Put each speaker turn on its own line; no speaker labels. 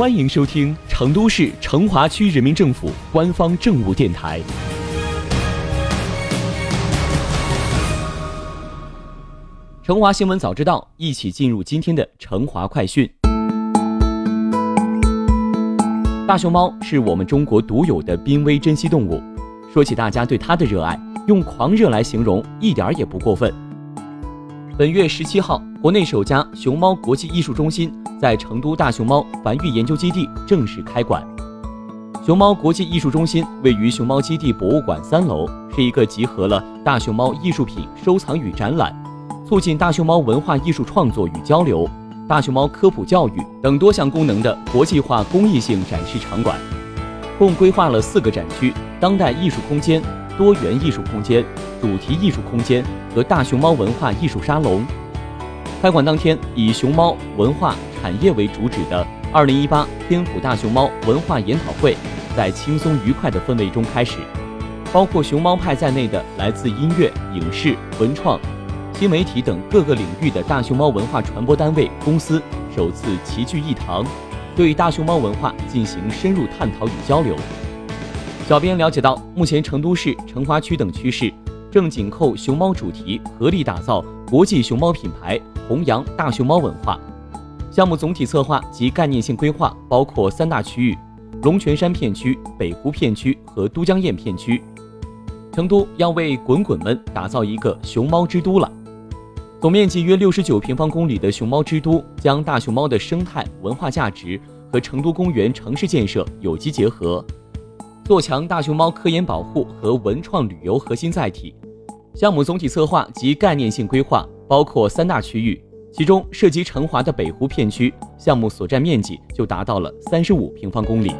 欢迎收听成都市成华区人民政府官方政务电台。成华新闻早知道，一起进入今天的成华快讯。大熊猫是我们中国独有的濒危珍稀动物，说起大家对它的热爱，用狂热来形容一点也不过分。本月十七号，国内首家熊猫国际艺术中心在成都大熊猫繁育研究基地正式开馆。熊猫国际艺术中心位于熊猫基地博物馆三楼，是一个集合了大熊猫艺术品收藏与展览、促进大熊猫文化艺术创作与交流、大熊猫科普教育等多项功能的国际化公益性展示场馆。共规划了四个展区：当代艺术空间。多元艺术空间、主题艺术空间和大熊猫文化艺术沙龙。开馆当天，以熊猫文化产业为主旨的2018天府大熊猫文化研讨会，在轻松愉快的氛围中开始。包括熊猫派在内的来自音乐、影视、文创、新媒体等各个领域的大熊猫文化传播单位、公司首次齐聚一堂，对大熊猫文化进行深入探讨与交流。小编了解到，目前成都市、成华区等区市正紧扣熊猫主题，合力打造国际熊猫品牌，弘扬大熊猫文化。项目总体策划及概念性规划包括三大区域：龙泉山片区、北湖片区和都江堰片区。成都要为滚滚们打造一个熊猫之都了。总面积约六十九平方公里的熊猫之都，将大熊猫的生态文化价值和成都公园城市建设有机结合。做强大熊猫科研保护和文创旅游核心载体。项目总体策划及概念性规划包括三大区域，其中涉及成华的北湖片区，项目所占面积就达到了三十五平方公里。